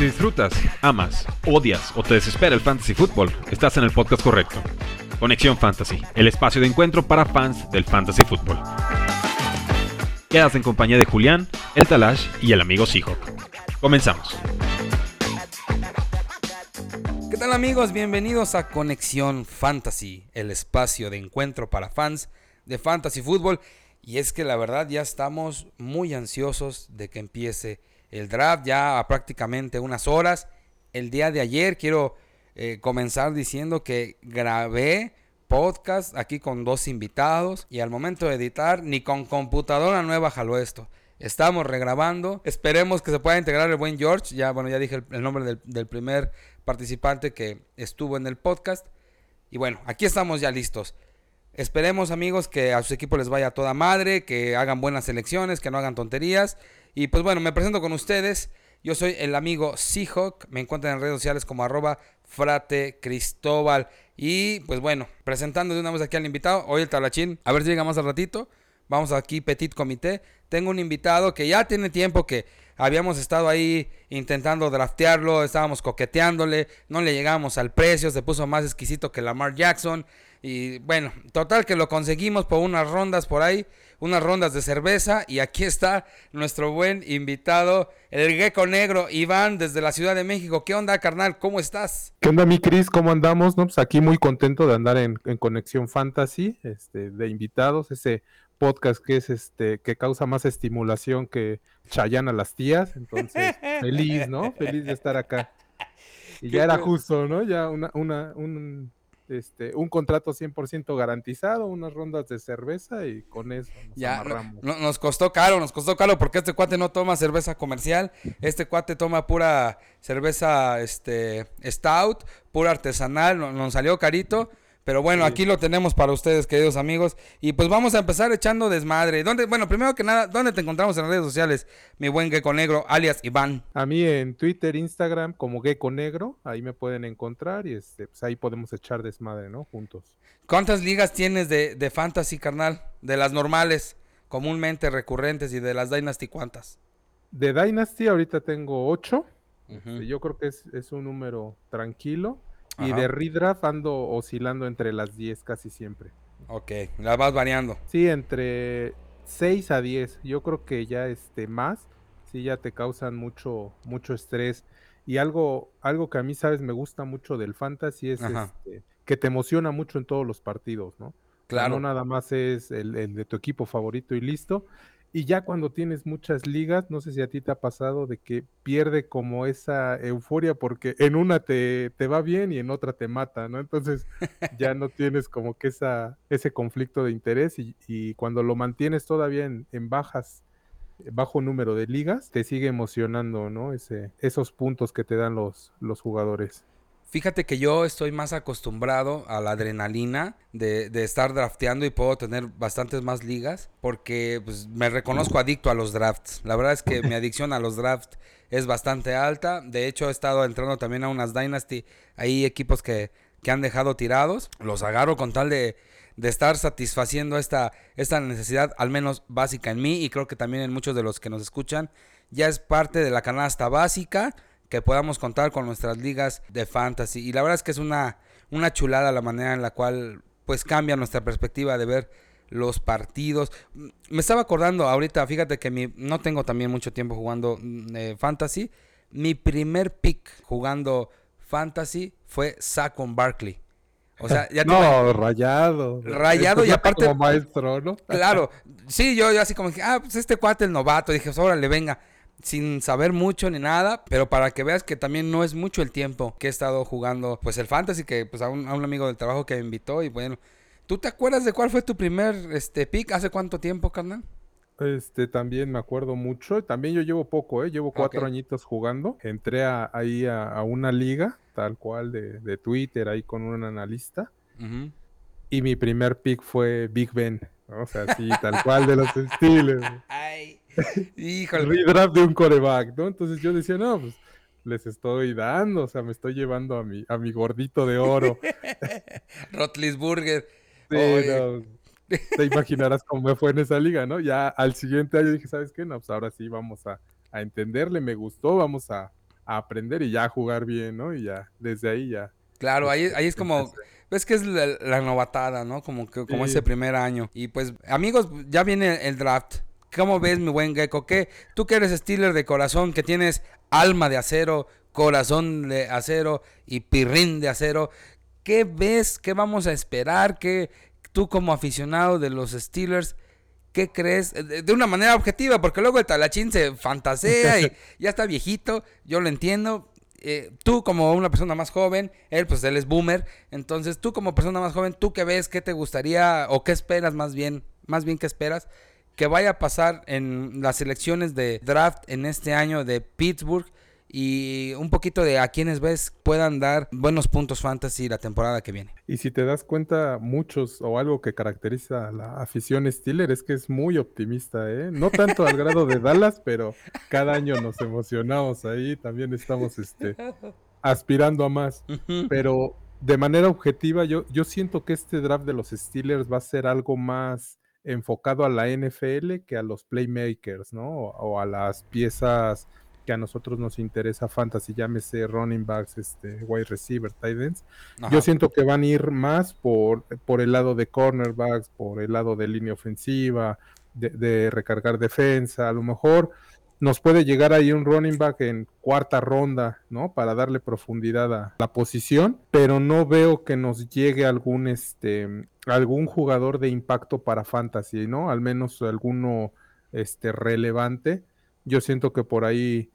Si disfrutas, amas, odias o te desespera el fantasy fútbol, estás en el podcast correcto. Conexión Fantasy, el espacio de encuentro para fans del fantasy fútbol. Quedas en compañía de Julián, el Talash y el amigo Seahawk. Comenzamos. ¿Qué tal amigos? Bienvenidos a Conexión Fantasy, el espacio de encuentro para fans de fantasy fútbol. Y es que la verdad ya estamos muy ansiosos de que empiece el draft ya a prácticamente unas horas. El día de ayer quiero eh, comenzar diciendo que grabé podcast aquí con dos invitados y al momento de editar ni con computadora nueva jaló esto. Estamos regrabando. Esperemos que se pueda integrar el buen George. Ya, bueno, ya dije el, nombre del, primer participante que estuvo en el podcast. Y bueno, aquí estamos ya listos. Esperemos, amigos, que a su equipo les vaya toda madre, que hagan buenas selecciones, que no hagan tonterías. Y pues bueno, me presento con ustedes. Yo soy el amigo Seahawk. Me encuentran en redes sociales como arroba frate Cristóbal. Y pues bueno, presentando de una vez aquí al invitado. Hoy el talachín. A ver si llega más al ratito. Vamos aquí, Petit Comité. Tengo un invitado que ya tiene tiempo que habíamos estado ahí intentando draftearlo. Estábamos coqueteándole. No le llegamos al precio. Se puso más exquisito que Lamar Jackson. Y bueno, total que lo conseguimos por unas rondas por ahí unas rondas de cerveza y aquí está nuestro buen invitado, el gecko negro, Iván, desde la Ciudad de México. ¿Qué onda, carnal? ¿Cómo estás? ¿Qué onda, mi Cris? ¿Cómo andamos? Pues aquí muy contento de andar en, Conexión Fantasy, este, de invitados, ese podcast que es este, que causa más estimulación que Chayanne a las tías. Entonces, feliz, ¿no? Feliz de estar acá. Y ya era justo, ¿no? Ya una, una, un este, un contrato 100% garantizado, unas rondas de cerveza y con eso nos ya, nos costó caro, nos costó caro porque este cuate no toma cerveza comercial, este cuate toma pura cerveza este, stout, pura artesanal, nos salió carito pero bueno, aquí lo tenemos para ustedes, queridos amigos. Y pues vamos a empezar echando desmadre. ¿Dónde, bueno, primero que nada, ¿dónde te encontramos en las redes sociales, mi buen Gecko Negro, alias Iván? A mí en Twitter, Instagram, como Gecko Negro, ahí me pueden encontrar y este, pues ahí podemos echar desmadre, ¿no? Juntos. ¿Cuántas ligas tienes de, de fantasy, carnal? De las normales, comúnmente recurrentes y de las Dynasty, ¿cuántas? De Dynasty ahorita tengo ocho. Yo creo que es, es un número tranquilo. Y de redraft ando oscilando entre las 10 casi siempre. Ok, las vas variando. Sí, entre 6 a 10. Yo creo que ya este más, sí ya te causan mucho mucho estrés y algo algo que a mí sabes me gusta mucho del fantasy es este, que te emociona mucho en todos los partidos, ¿no? Claro. No nada más es el, el de tu equipo favorito y listo, y ya cuando tienes muchas ligas, no sé si a ti te ha pasado de que pierde como esa euforia porque en una te, te va bien y en otra te mata, ¿no? Entonces ya no tienes como que esa, ese conflicto de interés y, y cuando lo mantienes todavía en, en, bajas, bajo número de ligas, te sigue emocionando, ¿no? Ese, esos puntos que te dan los, los jugadores. Fíjate que yo estoy más acostumbrado a la adrenalina de, de, estar drafteando y puedo tener bastantes más ligas porque pues, me reconozco adicto a los drafts. La verdad es que mi adicción a los drafts es bastante alta. De hecho, he estado entrando también a unas Dynasty. Hay equipos que, que han dejado tirados. Los agarro con tal de, de estar satisfaciendo esta, esta necesidad, al menos básica en mí y creo que también en muchos de los que nos escuchan. Ya es parte de la canasta básica que podamos contar con nuestras ligas de fantasy. Y la verdad es que es una, una chulada la manera en la cual pues cambia nuestra perspectiva de ver los partidos. Me estaba acordando ahorita, fíjate que mi, no tengo también mucho tiempo jugando mm, eh, fantasy. Mi primer pick jugando fantasy fue Saquon Barkley. O sea, ya no, rayado. Rayado y aparte. Como maestro, ¿no? Claro. Sí, yo, yo así como dije, ah, pues este cuate el novato. Dije, pues órale, venga sin saber mucho ni nada, pero para que veas que también no es mucho el tiempo que he estado jugando pues el fantasy que pues a un, a un amigo del trabajo que me invitó y bueno, ¿tú te acuerdas de cuál fue tu primer este pick hace cuánto tiempo, carnal? Este, también me acuerdo mucho. También yo llevo poco, ¿eh? Llevo cuatro añitos jugando. Entré ahí a, una liga, tal cual, de, de, Twitter, ahí con un analista. Y mi primer pick fue Big Ben. O sea, sí, tal cual de los estilos. Ay. Híjole. Redraft de un coreback, ¿no? Entonces yo decía, no, pues les estoy dando, o sea, me estoy llevando a mi, a mi gordito de oro. Rotlisburger. te imaginarás cómo me fue en esa liga, ¿no? Ya al siguiente año dije, ¿sabes qué? No, pues ahora sí vamos a, entenderle, me gustó, vamos a, aprender y ya a jugar bien, ¿no? Y ya, desde ahí ya. Claro, ahí, ahí es como, ves que es la, novatada, ¿no? Como que como ese primer año. Y pues, amigos, ya viene el draft. ¿Cómo ves, mi buen Gecko? ¿Qué? Tú que eres Steeler de corazón, que tienes alma de acero, corazón de acero y pirrín de acero. ¿Qué ves? ¿Qué vamos a esperar? ¿Qué tú como aficionado de los Steelers? ¿Qué crees? De una manera objetiva, porque luego el talachín se fantasea y ya está viejito, yo lo entiendo. Eh, tú como una persona más joven, él pues él es boomer, entonces tú como persona más joven, ¿tú qué ves? ¿Qué te gustaría o qué esperas más bien? Más bien, ¿qué esperas? Que vaya a pasar en las elecciones de draft en este año de Pittsburgh y un poquito de a quienes ves puedan dar buenos puntos fantasy la temporada que viene. Y si te das cuenta, muchos o algo que caracteriza a la afición Steeler es que es muy optimista, ¿eh? No tanto al grado de Dallas, pero cada año nos emocionamos ahí, también estamos este, aspirando a más. Pero de manera objetiva, yo, yo siento que este draft de los Steelers va a ser algo más enfocado a la NFL que a los playmakers, ¿no? O, a las piezas que a nosotros nos interesa fantasy, llámese running backs, este, wide receiver, tight ends. Yo siento que van a ir más por, por el lado de cornerbacks, por el lado de línea ofensiva, de, de recargar defensa, a lo mejor nos puede llegar ahí un running back en cuarta ronda, ¿no? Para darle profundidad a la posición, pero no veo que nos llegue algún este algún jugador de impacto para fantasy, ¿no? Al menos alguno este relevante. Yo siento que por ahí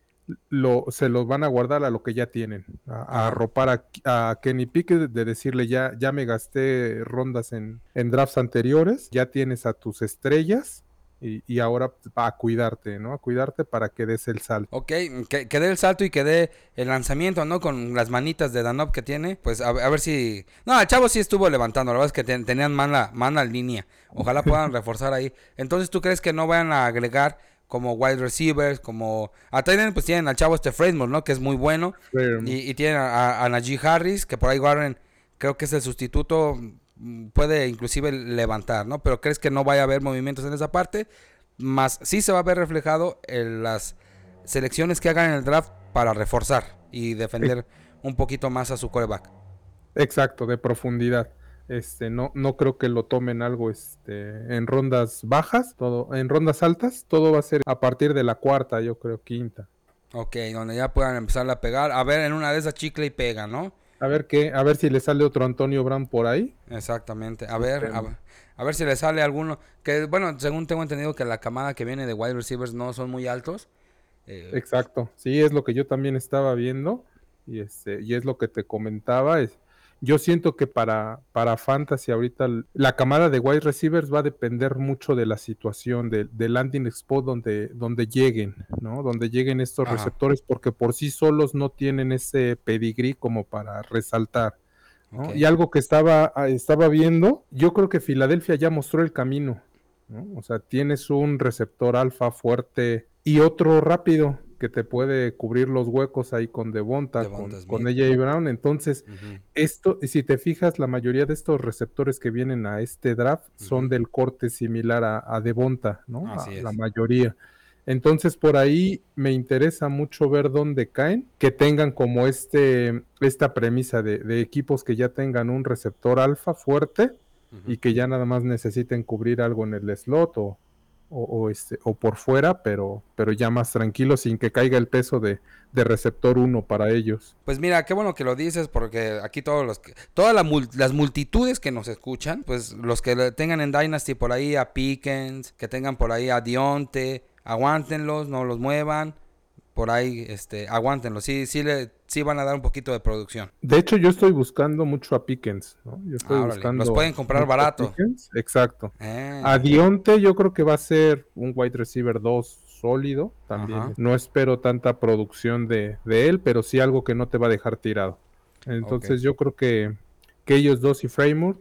lo, se los van a guardar a lo que ya tienen, a, arropar a, Kenny Pickett, de decirle ya, ya me gasté rondas en, en drafts anteriores, ya tienes a tus estrellas, y, ahora a cuidarte, ¿no? A cuidarte para que des el salto. Ok, que, dé el salto y que dé el lanzamiento, ¿no? Con las manitas de Danop que tiene. Pues a, ver si... No, el chavo sí estuvo levantando. La verdad es que tenían mala, mala línea. Ojalá puedan reforzar ahí. Entonces, ¿tú crees que no vayan a agregar como wide receivers, como... A Titan pues tienen al chavo este Fresno, ¿no? Que es muy bueno. Y, tienen a, a Najee Harris, que por ahí Warren creo que es el sustituto puede inclusive levantar, ¿no? Pero crees que no vaya a haber movimientos en esa parte, más sí se va a ver reflejado en las selecciones que hagan en el draft para reforzar y defender un poquito más a su coreback. Exacto, de profundidad. Este, no, no creo que lo tomen algo este, en rondas bajas, todo, en rondas altas, todo va a ser a partir de la cuarta, yo creo, quinta. Ok, donde ya puedan empezar a pegar. A ver, en una de esas chicle y pega, ¿no? A ver qué, a ver si le sale otro Antonio Brown por ahí. Exactamente. A ver, a, ver si le sale alguno. Que bueno, según tengo entendido que la camada que viene de wide receivers no son muy altos. Eh, Exacto. Sí, es lo que yo también estaba viendo. Y este, y es lo que te comentaba. Es, yo siento que para, para Fantasy ahorita la camada de wide receivers va a depender mucho de la situación, del landing spot donde, donde lleguen, ¿no? Donde lleguen estos receptores, porque por sí solos no tienen ese pedigrí como para resaltar. Y algo que estaba, ah, estaba viendo, yo creo que Filadelfia ya mostró el camino. O sea, tienes un receptor alfa fuerte y otro rápido que te puede cubrir los huecos ahí con Devonta, con, con AJ Brown. Entonces, esto, si te fijas, la mayoría de estos receptores que vienen a este draft son del corte similar a, Devonta, ¿no? la mayoría. Entonces, por ahí me interesa mucho ver dónde caen, que tengan como este, esta premisa de, de equipos que ya tengan un receptor alfa fuerte y que ya nada más necesiten cubrir algo en el slot o, o, este, o por fuera, pero, pero ya más tranquilo, sin que caiga el peso de, receptor 1 para ellos. Pues mira, qué bueno que lo dices, porque aquí todos los todas las multitudes que nos escuchan, pues los que tengan en Dynasty por ahí a Pickens, que tengan por ahí a Dionte, aguántenlos, no los muevan por ahí, este, aguántenlo, sí, sí, le, sí van a dar un poquito de producción. De hecho, yo estoy buscando mucho a Pickens, ¿no? Yo estoy buscando los pueden comprar barato. Exacto. Eh. A Dionte yo creo que va a ser un wide receiver 2 sólido también. No espero tanta producción de, él, pero sí algo que no te va a dejar tirado. Entonces yo creo que, que ellos dos y Framework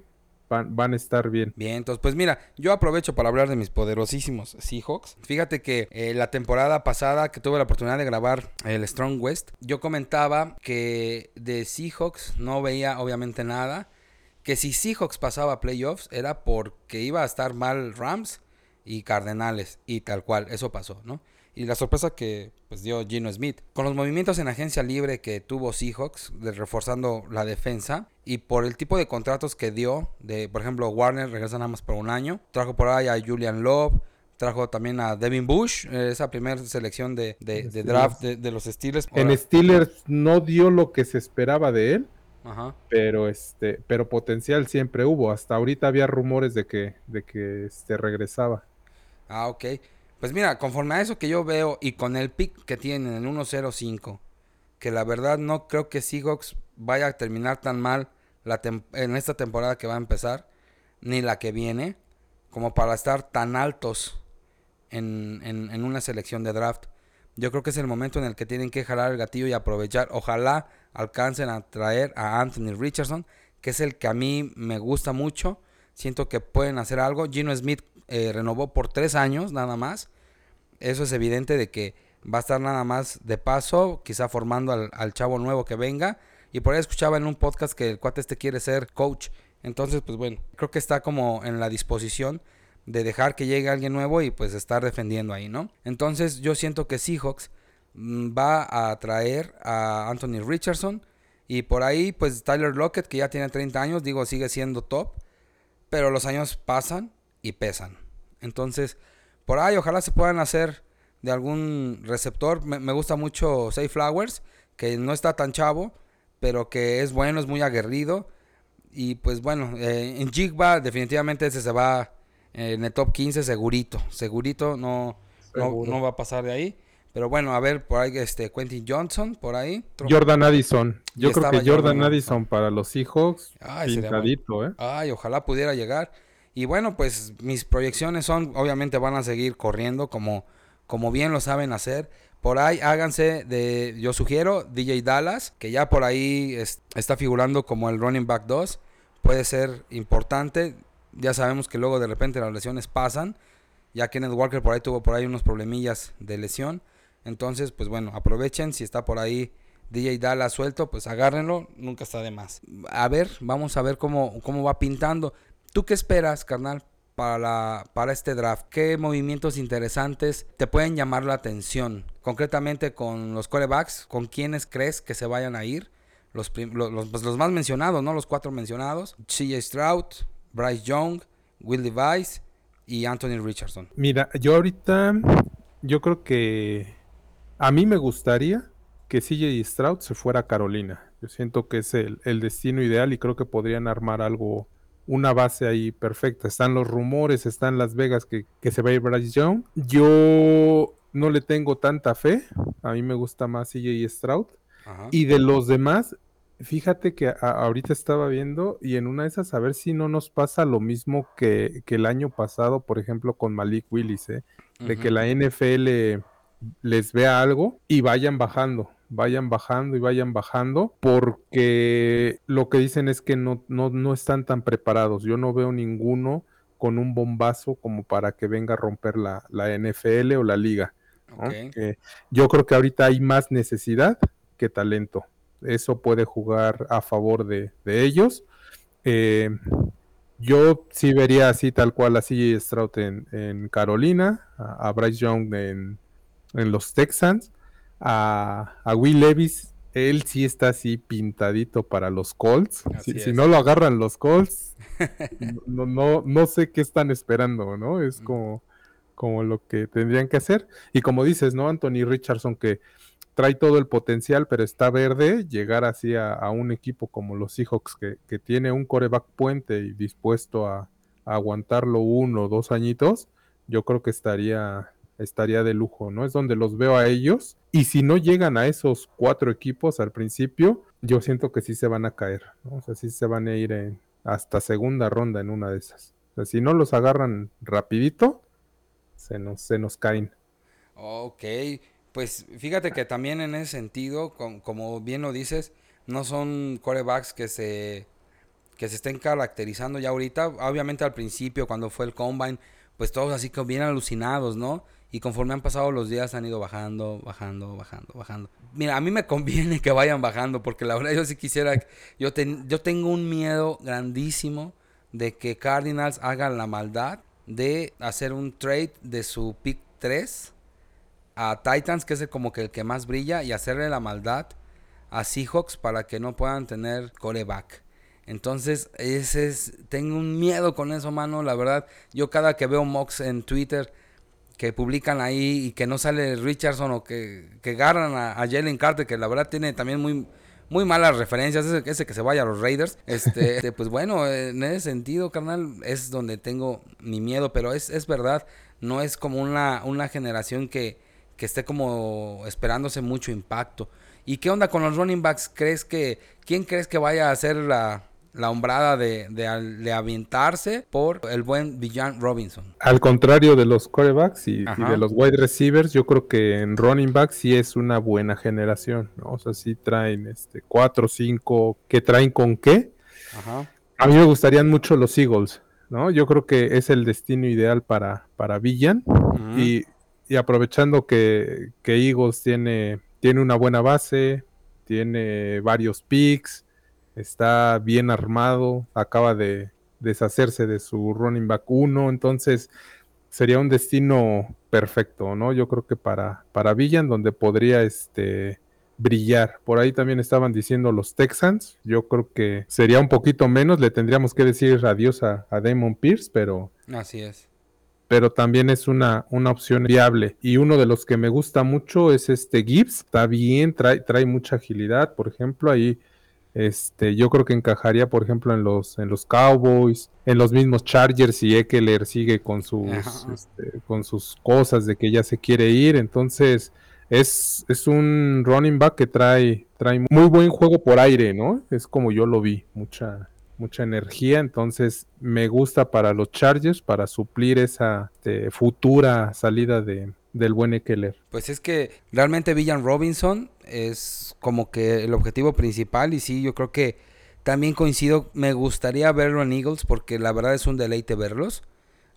van, a estar bien. Bien, entonces pues mira, yo aprovecho para hablar de mis poderosísimos Seahawks. Fíjate que eh, la temporada pasada que tuve la oportunidad de grabar el Strong West, yo comentaba que de Seahawks no veía obviamente nada. Que si Seahawks pasaba playoffs era porque iba a estar mal Rams y Cardenales y tal cual, eso pasó, ¿no? Y la sorpresa que pues, dio Gino Smith. Con los movimientos en agencia libre que tuvo Seahawks, de, reforzando la defensa, y por el tipo de contratos que dio, de por ejemplo Warner regresa nada más por un año, trajo por ahí a Julian Love, trajo también a Devin Bush, eh, esa primera selección de, draft de, los Steelers. En Steelers no dio lo que se esperaba de él. Pero este, pero potencial siempre hubo. Hasta ahorita había rumores de que, de que este regresaba. Ah, ok. Pues mira, conforme a eso que yo veo y con el pick que tienen en 1-0-5, que la verdad no creo que Seahawks vaya a terminar tan mal en esta temporada que va a empezar, ni la que viene, como para estar tan altos en, en, una selección de draft. Yo creo que es el momento en el que tienen que jalar el gatillo y aprovechar. Ojalá alcancen a traer a Anthony Richardson, que es el que a mí me gusta mucho. Siento que pueden hacer algo. Gino Smith eh, renovó por tres años nada más eso es evidente de que va a estar nada más de paso, quizá formando al, chavo nuevo que venga. Y por ahí escuchaba en un podcast que el cuate este quiere ser coach. Entonces, pues bueno, creo que está como en la disposición de dejar que llegue alguien nuevo y pues estar defendiendo ahí, ¿no? Entonces yo siento que Seahawks mm, va a traer a Anthony Richardson y por ahí pues Tyler Lockett que ya tiene 30 años, digo, sigue siendo top, pero los años pasan y pesan. Entonces, por ahí ojalá se puedan hacer de algún receptor. Me, gusta mucho Safe Flowers, que no está tan chavo, pero que es bueno, es muy aguerrido. Y pues bueno, eh, en Jigba definitivamente ese se va en el top 15 segurito. Segurito, no, no, va a pasar de ahí. Pero bueno, a ver, por ahí este Quentin Johnson, por ahí. Jordan Addison. Yo creo que Jordan, Addison para los Seahawks, Ay, pintadito, ¿eh? Ay, ojalá pudiera llegar. Y bueno, pues mis proyecciones son, obviamente van a seguir corriendo como, como bien lo saben hacer. Por ahí háganse de, yo sugiero, DJ Dallas, que ya por ahí está figurando como el running back 2. Puede ser importante. Ya sabemos que luego de repente las lesiones pasan. Ya Kenneth Walker por ahí tuvo por ahí unos problemillas de lesión. Entonces, pues bueno, aprovechen si está por ahí DJ Dallas suelto, pues agárrenlo, nunca está de más. A ver, vamos a ver cómo, cómo va pintando. ¿Tú qué esperas, carnal, para, la, para este draft? ¿Qué movimientos interesantes te pueden llamar la atención? Concretamente con los corebacks, ¿con quiénes crees que se vayan a ir? Los, pues, los más mencionados, ¿no? Los cuatro mencionados. CJ Stroud, Bryce Young, Will Device y Anthony Richardson. Mira, yo ahorita, yo creo que a mí me gustaría que CJ Stroud se fuera a Carolina. Yo siento que es el, el destino ideal y creo que podrían armar algo una base ahí perfecta. Están los rumores, están Las Vegas que, se va a ir Bryce Young. Yo no le tengo tanta fe. A mí me gusta más CJ Stroud. Y de los demás, fíjate que ahorita estaba viendo y en una de esas a ver si no nos pasa lo mismo que, el año pasado, por ejemplo, con Malik Willis, ¿eh? de que la NFL les vea algo y vayan bajando vayan bajando y vayan bajando, porque lo que dicen es que no, no, no están tan preparados. Yo no veo ninguno con un bombazo como para que venga a romper la, la NFL o la liga. yo creo que ahorita hay más necesidad que talento. Eso puede jugar a favor de, ellos. Eh, yo sí vería así tal cual a CJ Stroud en, Carolina, a, Bryce Young en, en los Texans a, Will Levis. Él sí está así pintadito para los Colts. Si, no lo agarran los Colts, no, no, no sé qué están esperando, ¿no? Es como, como lo que tendrían que hacer. Y como dices, ¿no? Anthony Richardson que trae todo el potencial, pero está verde, llegar así a, un equipo como los Seahawks que, que, tiene un coreback puente y dispuesto a, a aguantarlo uno o dos añitos, yo creo que estaría, estaría de lujo, ¿no? Es donde los veo a ellos. Y si no llegan a esos cuatro equipos al principio, yo siento que sí se van a caer, ¿no? O sea, sí se van a ir hasta segunda ronda en una de esas. O sea, si no los agarran rapidito, se nos, se nos caen. Ok, pues fíjate que también en ese sentido, como bien lo dices, no son corebacks que se que se estén caracterizando ya ahorita. Obviamente al principio, cuando fue el combine, pues todos así como bien alucinados, ¿no? Y conforme han pasado los días han ido bajando, bajando, bajando, bajando. Mira, a mí me conviene que vayan bajando porque la verdad yo sí quisiera, yo, yo tengo un miedo grandísimo de que Cardinals hagan la maldad de hacer un trade de su pick 3 a Titans, que es como que el que más brilla, y hacerle la maldad a Seahawks para que no puedan tener coreback. Entonces, ese es, tengo un miedo con eso, mano. La verdad, yo cada que veo mocks en Twitter que publican ahí y que no sale Richardson o que, que agarran a, Jalen Carter, que la verdad tiene también muy, muy malas referencias, ese, que se vaya a los Raiders. Este, pues bueno, en ese sentido, carnal, es donde tengo mi miedo, pero es, es verdad, no es como una, una generación que, que esté como esperándose mucho impacto. ¿Y qué onda con los running backs? ¿Crees que, quién crees que vaya a hacer la, la hombrada de, de, aventarse por el buen Villan Robinson. Al contrario de los quarterbacks y, de los wide receivers, yo creo que en running backs sí es una buena generación, ¿no? O sea, sí traen este cuatro, cinco, ¿qué traen con qué? Ajá. A mí me gustarían mucho los Eagles, ¿no? Yo creo que es el destino ideal para, para Villan y, y, aprovechando que, que Eagles tiene, tiene una buena base, tiene varios picks, está bien armado, acaba de deshacerse de su running back 1, entonces sería un destino perfecto, ¿no? Yo creo que para, para Villan, donde podría este, brillar. Por ahí también estaban diciendo los Texans, yo creo que sería un poquito menos, le tendríamos que decir adiós a, a Damon Pierce, pero... Así es. Pero también es una, una opción viable. Y uno de los que me gusta mucho es este Gibbs. Está bien, trae, trae mucha agilidad. Por ejemplo, ahí este, yo creo que encajaría, por ejemplo, en los, en los Cowboys, en los mismos Chargers y Eckler sigue con sus, este, con sus cosas de que ya se quiere ir. Entonces, es, es un running back que trae, trae muy buen juego por aire, ¿no? Es como yo lo vi, mucha, mucha energía. Entonces, me gusta para los Chargers, para suplir esa este, futura salida de, del buen Eckler. Pues es que realmente Villan Robinson es como que el objetivo principal y sí, yo creo que también coincido, me gustaría verlo en Eagles porque la verdad es un deleite verlos,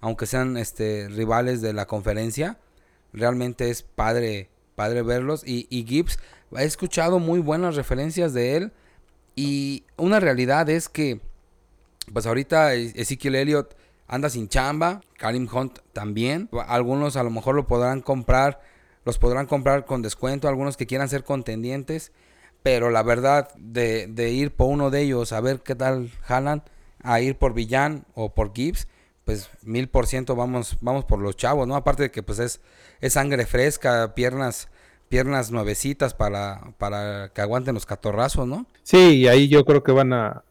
aunque sean este rivales de la conferencia, realmente es padre padre verlos y, y Gibbs he escuchado muy buenas referencias de él y una realidad es que pues ahorita Ezekiel Elliott anda sin chamba, Karim Hunt también. Algunos a lo mejor lo podrán comprar, los podrán comprar con descuento, algunos que quieran ser contendientes. Pero la verdad, de, de ir por uno de ellos a ver qué tal jalan, a ir por Villán o por Gibbs, pues mil por ciento vamos, vamos por los chavos, ¿no? Aparte de que pues es, es sangre fresca, piernas, piernas nuevecitas para, para que aguanten los catorrazos, ¿no? Sí, y ahí yo creo que van a,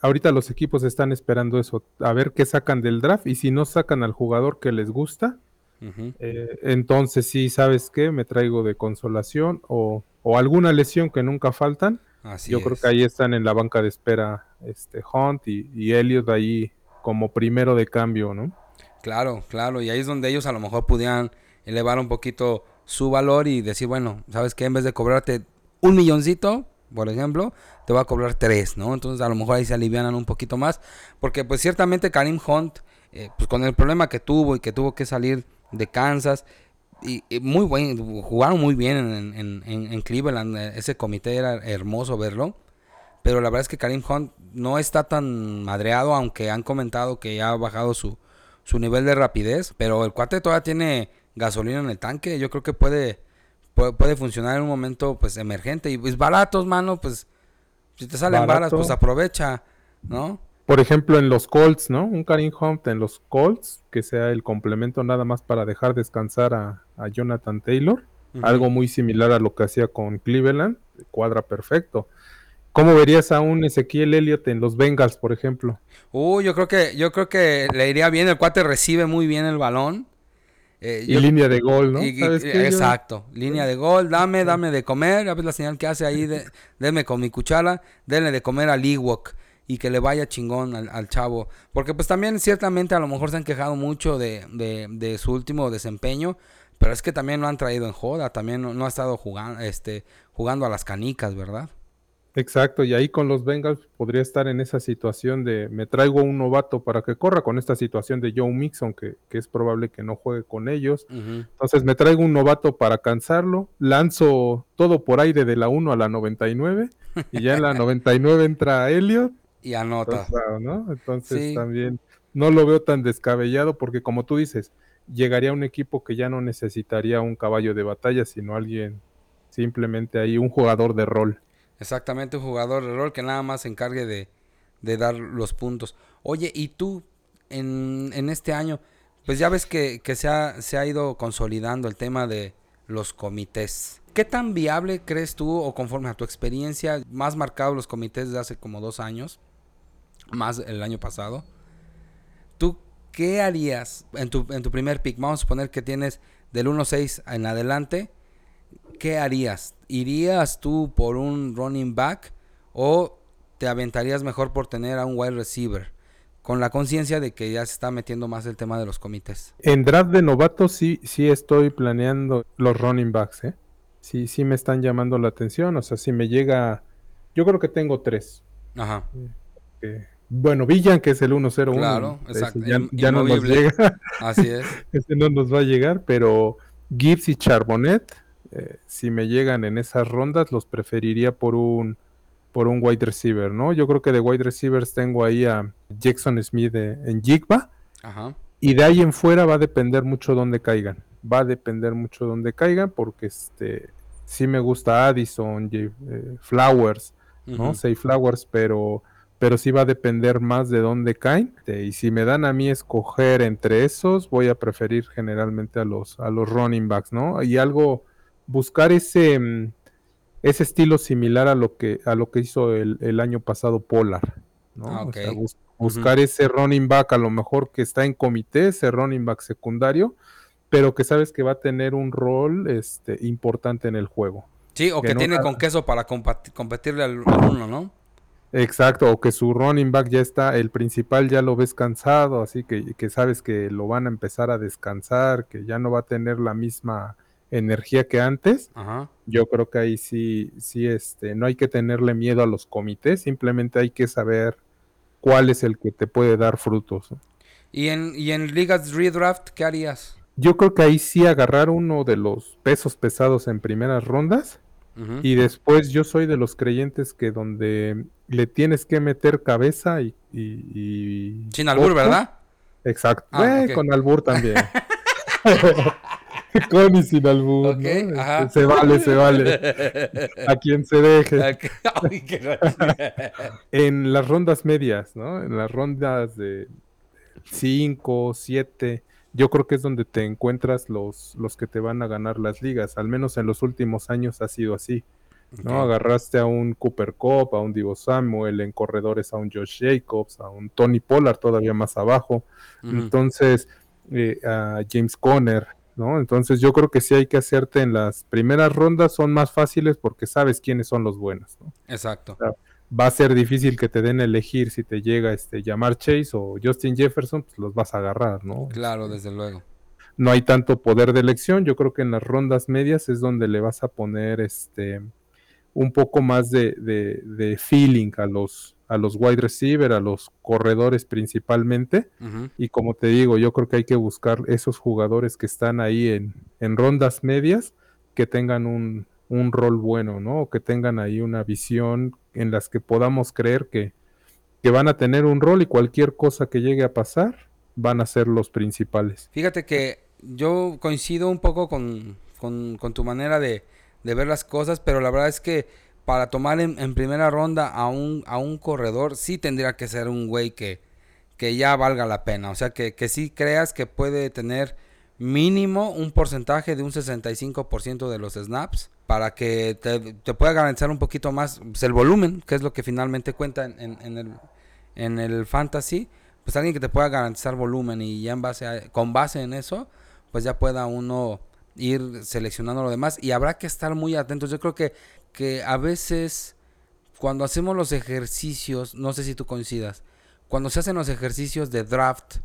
ahorita los equipos están esperando eso, a ver qué sacan del draft y si no sacan al jugador que les gusta, eh, entonces sí, ¿sabes qué? Me traigo de consolación o, alguna lesión que nunca faltan. Yo creo que ahí están en la banca de espera este Hunt y, y Elliot ahí como primero de cambio, ¿no? Claro, claro, y ahí es donde ellos a lo mejor pudieran elevar un poquito su valor y decir, bueno, ¿sabes qué? En vez de cobrarte un milloncito, por ejemplo, te va a cobrar 3, ¿no? Entonces a lo mejor ahí se alivianan un poquito más, porque pues ciertamente Karim Hunt, eh, pues con el problema que tuvo y que tuvo que salir de Kansas, y, muy buen, jugaron muy bien en, Cleveland, eh, ese comité era hermoso verlo, pero la verdad es que Karim Hunt no está tan madreado, aunque han comentado que ya ha bajado su, su nivel de rapidez, pero el cuate todavía tiene gasolina en el tanque, yo creo que puede puede, funcionar en un momento pues emergente y pues baratos, mano, pues si te salen balas, pues aprovecha, ¿no? Por ejemplo, en los Colts, ¿no? Un Karim Hunt en los Colts, que sea el complemento nada más para dejar descansar a, Jonathan Taylor. Algo muy similar a lo que hacía con Cleveland. Cuadra perfecto. ¿Cómo verías a un Ezequiel Elliott en los Bengals, por ejemplo? Uh, yo creo que, yo creo que le iría bien. El cuate recibe muy bien el balón. Eh, y línea de gol, ¿no? exacto, línea de gol, dame, dame de comer, a ver la señal que hace ahí, de, deme con mi cuchara, denle de comer al Ewok y que le vaya chingón al, chavo. Porque pues también ciertamente a lo mejor se han quejado mucho de, de, su último desempeño, pero es que también lo han traído en joda, también no, ha estado jugando, este, jugando a las canicas, ¿verdad? Exacto, y ahí con los Bengals podría estar en esa situación de me traigo un novato para que corra con esta situación de Joe Mixon, que, es probable que no juegue con ellos. Entonces me traigo un novato para cansarlo, lanzo todo por aire de la 1 a la 99 y ya en la 99 entra Elliot. Y anota. Entonces, también no lo veo tan descabellado porque como tú dices, llegaría un equipo que ya no necesitaría un caballo de batalla, sino alguien simplemente ahí, un jugador de rol. Exactamente, un jugador de rol que nada más se encargue de, dar los puntos. Oye, ¿y tú en, en este año? Pues ya ves que, se, ha, se ha ido consolidando el tema de los comités. ¿Qué tan viable crees tú o conforme a tu experiencia, más marcados los comités de hace como dos años, más el año pasado? ¿Tú qué harías en tu, en tu primer pick? Vamos a suponer que tienes del 1-6 en adelante ¿qué harías? ¿Irías tú por un running back o te aventarías mejor por tener a un wide receiver? Con la conciencia de que ya se está metiendo más el tema de los comités. En draft de novatos sí, sí estoy planeando los running backs, ¿eh? Sí, sí me están llamando la atención. O sea, si me llega. Yo creo que tengo tres. Ajá. Eh, bueno, Villan, que es el 101. Claro, exacto. Ya, no nos llega. Así es. ese no nos va a llegar, pero Gibbs y Charbonnet eh, si me llegan en esas rondas, los preferiría por un por un wide receiver, ¿no? Yo creo que de wide receivers tengo ahí a Jackson Smith en Jigba. Y de ahí en fuera va a depender mucho dónde caigan. Va a depender mucho dónde caigan porque este sí me gusta Addison, eh, Flowers, ¿no? Say Flowers, pero pero sí va a depender más de dónde caen. Y si me dan a mí escoger entre esos, voy a preferir generalmente a los, a los running backs, ¿no? Y algo, buscar ese, mm, ese estilo similar a lo que, a lo que hizo el, año pasado Polar. ¿no? Ah, buscar ese running back a lo mejor que está en comité, ese running back secundario, pero que sabes que va a tener un rol este, importante en el juego. Sí, o que, tiene con queso para competirle al, uno, ¿no? Exacto, o que su running back ya está, el principal ya lo ves cansado, así que, que sabes que lo van a empezar a descansar, que ya no va a tener la misma energía que antes, yo creo que ahí sí, sí, este, no hay que tenerle miedo a los comités, simplemente hay que saber cuál es el que te puede dar frutos. ¿Y en, y en ligas redraft qué harías? Yo creo que ahí sí agarrar uno de los pesos pesados en primeras rondas. Y después yo soy de los creyentes que donde le tienes que meter cabeza y... Sin albur, ¿verdad? Exacto. Ah, con albur también. Con y sin albur. Este, se vale, se vale. A quien se deje. en las rondas medias, ¿no? En las rondas de 5, 7, yo creo que es donde te encuentras los, los que te van a ganar las ligas. Al menos en los últimos años ha sido así. ¿no? Agarraste a un Cooper Cup, a un Divo Samuel, en corredores a un Josh Jacobs, a un Tony Pollard todavía más abajo. Entonces, eh, a James Conner, ¿no? Entonces yo creo que sí hay que hacerte en las primeras rondas, son más fáciles porque sabes quiénes son los buenos, ¿no? Exacto. va a ser difícil que te den a elegir si te llega este llamar Chase o Justin Jefferson, pues los vas a agarrar, ¿no? Claro, desde luego. No hay tanto poder de elección, yo creo que en las rondas medias es donde le vas a poner este un poco más de, de feeling a los, a los wide receiver, a los corredores principalmente. Y como te digo, yo creo que hay que buscar esos jugadores que están ahí en, en rondas medias que tengan un, un, rol bueno, ¿no? O que tengan ahí una visión en las que podamos creer que, que van a tener un rol y cualquier cosa que llegue a pasar van a ser los principales. Fíjate que yo coincido un poco con, con, con tu manera de, de ver las cosas, pero la verdad es que para tomar en, primera ronda a un, a un corredor, sí tendría que ser un güey que, que ya valga la pena. O sea, que, que sí creas que puede tener mínimo un porcentaje de un 65% de los snaps para que te, pueda garantizar un poquito más pues, el volumen, que es lo que finalmente cuenta en, en, el, en el fantasy. Pues alguien que te pueda garantizar volumen y ya en base con base en eso, pues ya pueda uno ir seleccionando lo demás y habrá que estar muy atentos. Yo creo que que a veces cuando hacemos los ejercicios, no sé si tú coincidas, cuando se hacen los ejercicios de draft,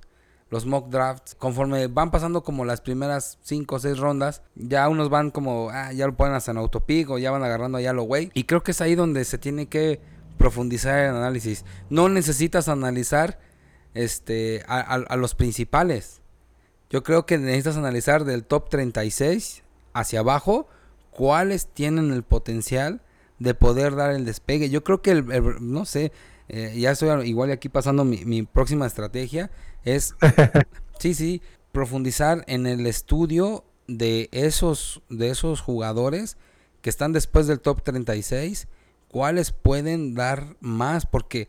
los mock drafts, conforme van pasando como las primeras 5 o 6 rondas, ya unos van como, ah, ya lo ponen hasta en autopic o ya van agarrando ya lo güey. Y creo que es ahí donde se tiene que profundizar el análisis. No necesitas analizar este, a, los principales. Yo creo que necesitas analizar del top 36 hacia abajo cuáles tienen el potencial de poder dar el despegue. Yo creo que, el, no sé, eh, ya estoy igual aquí pasando mi, mi próxima estrategia, es, sí, sí, profundizar en el estudio de esos, de esos jugadores que están después del top 36, cuáles pueden dar más, porque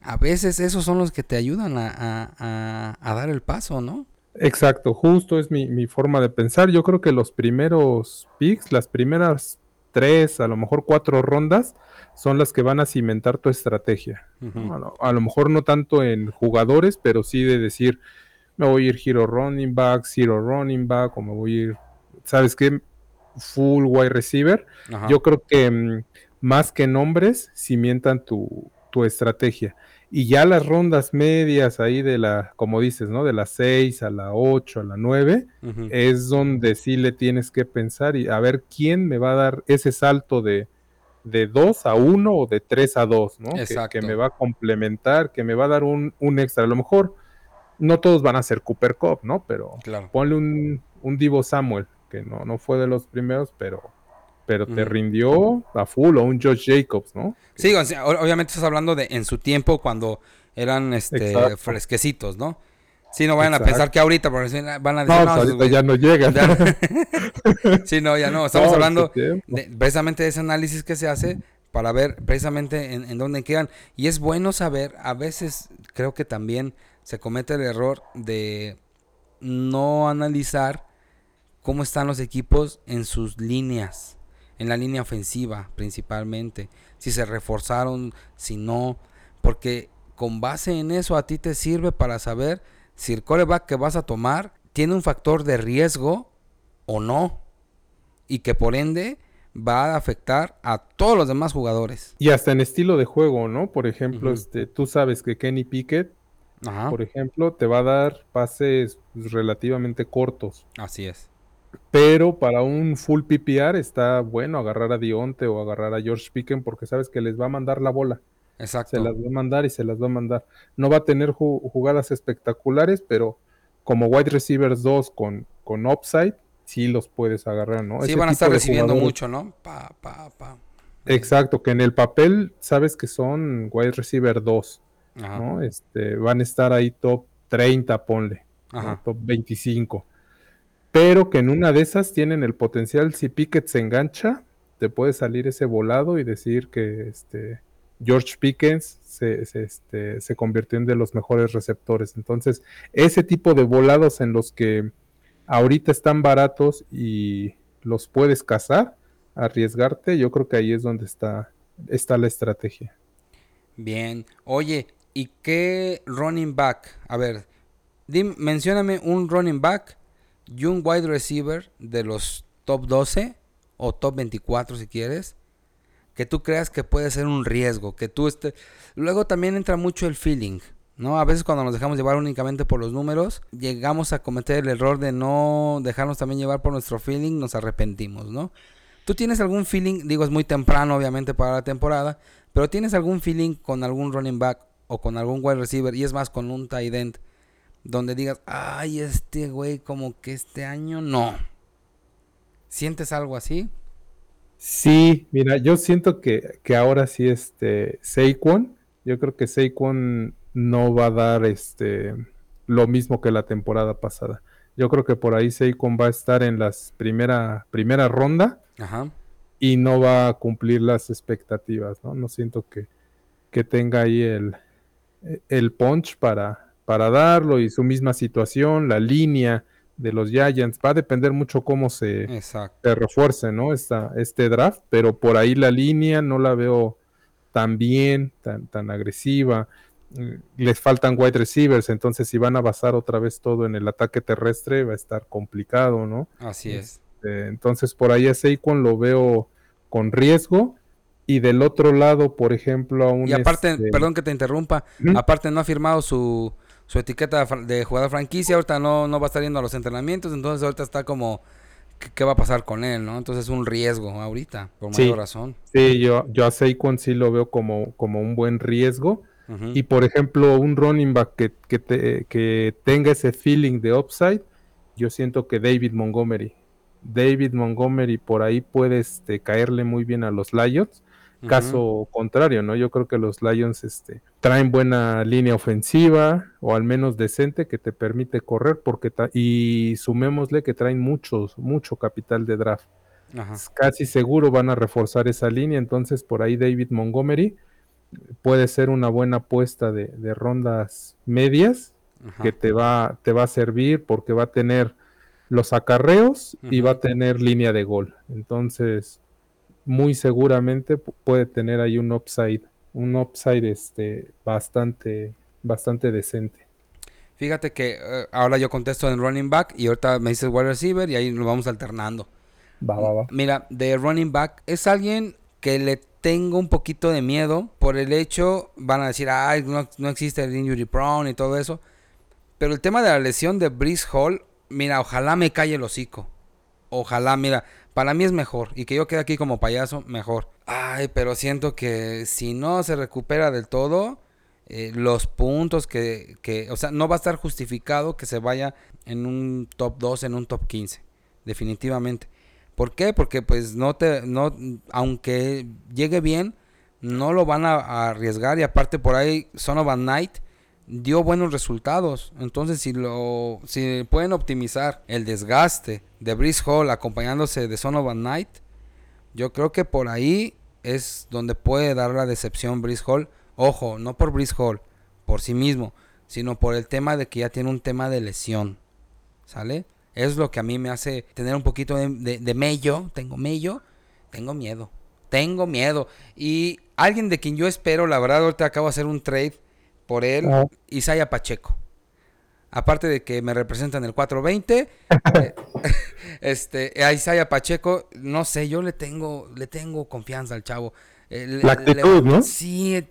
a veces esos son los que te ayudan a, dar el paso, ¿no? Exacto, justo es mi, forma de pensar. Yo creo que los primeros picks, las primeras tres, a lo mejor cuatro rondas, son las que van a cimentar tu estrategia. a, lo, mejor no tanto en jugadores, pero sí de decir, me voy a ir hero running back, zero running back, o me voy a ir, ¿sabes qué? Full wide receiver. Yo creo que mm, más que nombres, cimentan tu, tu estrategia. Y ya las rondas medias ahí de la, como dices, ¿no? De la 6 a la 8, a la 9, es donde sí le tienes que pensar y a ver quién me va a dar ese salto de, de 2 a 1 o de 3 a 2, ¿no? Que, me va a complementar, que me va a dar un, extra. A lo mejor no todos van a ser Cooper Cup, ¿no? Pero ponle un, un Divo Samuel, que no, no fue de los primeros, pero pero te rindió a full o un Josh Jacobs, ¿no? Sí, obviamente estás hablando de en su tiempo cuando eran este fresquecitos, ¿no? Sí, no vayan a pensar que ahorita van a decir, no, no ya no llegan. sí, no, ya no. Estamos hablando de, precisamente de ese análisis que se hace para ver precisamente en, en, dónde quedan. Y es bueno saber, a veces creo que también se comete el error de no analizar cómo están los equipos en sus líneas en la línea ofensiva principalmente, si se reforzaron, si no, porque con base en eso a ti te sirve para saber si el coreback que vas a tomar tiene un factor de riesgo o no, y que por ende va a afectar a todos los demás jugadores. Y hasta en estilo de juego, ¿no? Por ejemplo, este, tú sabes que Kenny Pickett, por ejemplo, te va a dar pases relativamente cortos. Así es. Pero para un full PPR está bueno agarrar a Dionte o agarrar a George Picken porque sabes que les va a mandar la bola. Exacto. Se las va a mandar y se las va a mandar. No va a tener jugadas espectaculares, pero como wide receivers 2 con, con upside, sí los puedes agarrar, ¿no? Sí, van a estar recibiendo mucho, ¿no? Pa, pa, pa. Exacto, que en el papel sabes que son wide receiver 2, ¿no? Este, van a estar ahí top 30, ponle, top 25 pero que en una de esas tienen el potencial, si Pickett se engancha, te puede salir ese volado y decir que este, George Pickens se, este, se convirtió en de los mejores receptores. Entonces, ese tipo de volados en los que ahorita están baratos y los puedes cazar, arriesgarte, yo creo que ahí es donde está, está la estrategia. Bien, oye, ¿y qué running back? A ver, dim, mencióname un running back y un wide receiver de los top 12 o top 24 si quieres, que tú creas que puede ser un riesgo, que tú estés... Luego también entra mucho el feeling, ¿no? A veces cuando nos dejamos llevar únicamente por los números, llegamos a cometer el error de no dejarnos también llevar por nuestro feeling, nos arrepentimos, ¿no? ¿Tú tienes algún feeling? Digo, es muy temprano obviamente para la temporada, pero ¿tienes algún feeling con algún running back o con algún wide receiver y es más con un tight end donde digas, ay, este güey, como que este año no. ¿Sientes algo así? Sí, mira, yo siento que, que ahora sí, este, Saquon, yo creo que Saquon no va a dar este lo mismo que la temporada pasada. Yo creo que por ahí Saquon va a estar en la primera, primera ronda Ajá. y no va a cumplir las expectativas, ¿no? No siento que, que tenga ahí el, el punch para, para darlo y su misma situación, la línea de los Giants, va a depender mucho cómo se, refuerce, ¿no? Esta, este draft, pero por ahí la línea no la veo tan bien, tan, tan agresiva. Mm, les faltan wide receivers, entonces si van a basar otra vez todo en el ataque terrestre va a estar complicado, ¿no? Así es. Este, entonces por ahí a Saquon lo veo con riesgo. Y del otro lado, por ejemplo, a un... Y aparte, este perdón que te interrumpa, aparte no ha firmado su, su etiqueta de jugador franquicia, ahorita no, no va a estar yendo a los entrenamientos, entonces ahorita está como, ¿qué, va a pasar con él, no? Entonces es un riesgo ahorita, por mayor razón. Sí, yo, yo a Saquon sí lo veo como, como un buen riesgo. Y por ejemplo, un running back que, que, que tenga ese feeling de upside, yo siento que David Montgomery. David Montgomery por ahí puede este, caerle muy bien a los Lions. Caso contrario, ¿no? Yo creo que los Lions este, traen buena línea ofensiva o al menos decente que te permite correr porque y sumémosle que traen muchos, mucho capital de draft. Casi seguro van a reforzar esa línea, entonces por ahí David Montgomery puede ser una buena apuesta de, rondas medias que te va, te va a servir porque va a tener los acarreos y va a tener línea de gol. Entonces, muy seguramente puede tener ahí un upside, un upside este, bastante, bastante decente. Fíjate que eh, ahora yo contesto en running back y ahorita me dices wide receiver y ahí nos vamos alternando. Va, va, va. Mira, de running back es alguien que le tengo un poquito de miedo por el hecho, van a decir, ay, no, no existe el injury prone y todo eso. Pero el tema de la lesión de Brice Hall, mira, ojalá me calle el hocico. Ojalá, mira, para mí es mejor. Y que yo quede aquí como payaso, mejor. Ay, pero siento que si no se recupera del todo, eh, los puntos que, que, o sea, no va a estar justificado que se vaya en un top 2, en un top 15. Definitivamente. ¿Por qué? Porque pues no te, no, aunque llegue bien, no lo van a, arriesgar. Y aparte por ahí, Son of a Night dio buenos resultados. Entonces, si lo si pueden optimizar el desgaste de Brice Hall acompañándose de Son of a Night, yo creo que por ahí es donde puede dar la decepción Brice Hall. Ojo, no por Brice Hall, por sí mismo, sino por el tema de que ya tiene un tema de lesión. ¿Sale? Es lo que a mí me hace tener un poquito de, de, mello. Tengo mello, tengo miedo. Tengo miedo. Y alguien de quien yo espero, la verdad, ahorita acabo de hacer un trade por él, Isaya Pacheco. Aparte de que me representan el 420, eh, este, a Isaya Pacheco, no sé, yo le tengo, le tengo confianza al chavo. Eh, la actitud, ¿no? Sí,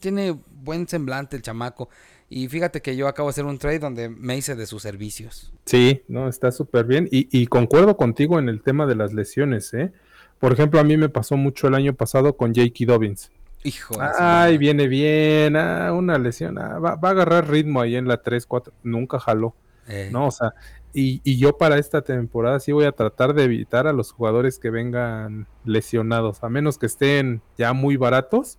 tiene, buen semblante el chamaco. Y fíjate que yo acabo de hacer un trade donde me hice de sus servicios. Sí, no, está súper bien. Y, y, concuerdo contigo en el tema de las lesiones, ¿eh? Por ejemplo, a mí me pasó mucho el año pasado con Jakey Dobbins. Hijo Ay, viene bien, ah, una lesión, ah, va, a agarrar ritmo ahí en la 3, 4, nunca jaló. Eh. No, o sea, y, y, yo para esta temporada sí voy a tratar de evitar a los jugadores que vengan lesionados, a menos que estén ya muy baratos.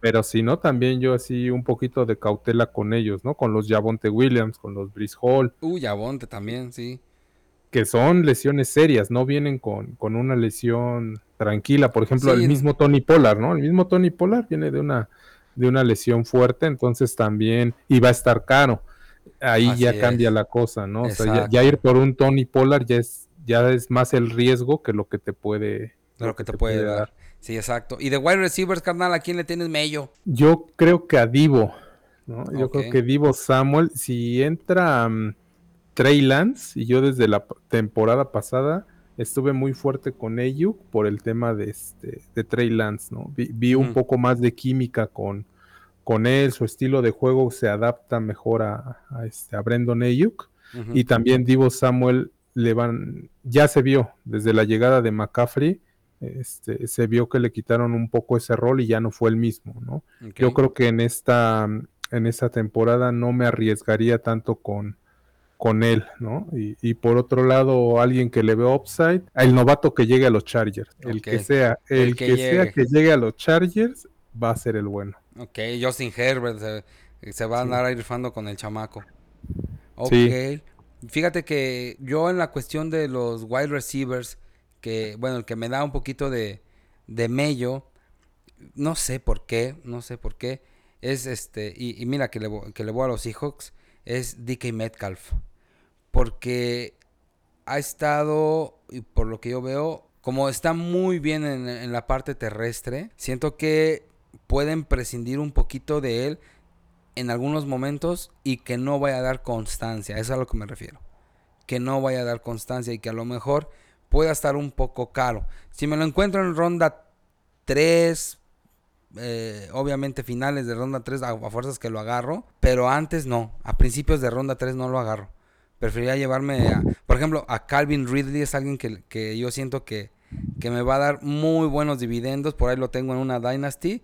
Pero si no, también yo así un poquito de cautela con ellos, ¿no? Con los Javonte Williams, con los Brice Hall. Uh, Javonte también, sí. Que son lesiones serias, no vienen con, con una lesión tranquila. Por ejemplo, el mismo Tony Pollard, ¿no? El mismo Tony Pollard viene de una, de una lesión fuerte, entonces también iba a estar caro. Ahí ya cambia la cosa, ¿no? O sea, ya, ir por un Tony Pollard ya es, ya es más el riesgo que lo que te puede, lo, que, te, puede, dar. Sí, exacto. Y de wide receivers, carnal, ¿a quién le tienes mello? Yo creo que a Divo, ¿no? Yo creo que Divo Samuel, si entra um, Trey Lance, y yo desde la temporada pasada estuve muy fuerte con Ayuk por el tema de este de Trey Lance, ¿no? Vi, un poco más de química con, con él, su estilo de juego se adapta mejor a, este, a Brandon Ayuk y también Divo Samuel le van, ya se vio desde la llegada de McCaffrey, este, se vio que le quitaron un poco ese rol y ya no fue el mismo, ¿no? Yo creo que en esta, en esta temporada no me arriesgaría tanto con, con él, ¿no? Y, por otro lado, alguien que le ve upside, el novato que llegue a los Chargers, el que sea, el, que, sea que llegue a los Chargers va a ser el bueno. Ok, Justin Herbert se, va a andar ahí rifando con el chamaco. Ok. Fíjate que yo en la cuestión de los wide receivers, que bueno, el que me da un poquito de, de mello, no sé por qué, no sé por qué, es este, y, mira que le, que le voy a los Seahawks, es DK Metcalf porque ha estado, y por lo que yo veo, como está muy bien en, la parte terrestre, siento que pueden prescindir un poquito de él en algunos momentos y que no vaya a dar constancia. Eso es a lo que me refiero. Que no vaya a dar constancia y que a lo mejor pueda estar un poco caro. Si me lo encuentro en ronda 3, eh, obviamente finales de ronda 3 a, fuerzas que lo agarro, pero antes no, a principios de ronda 3 no lo agarro. Preferiría llevarme, a, por ejemplo, a Calvin Ridley, es alguien que, que yo siento que, que, me va a dar muy buenos dividendos, por ahí lo tengo en una Dynasty.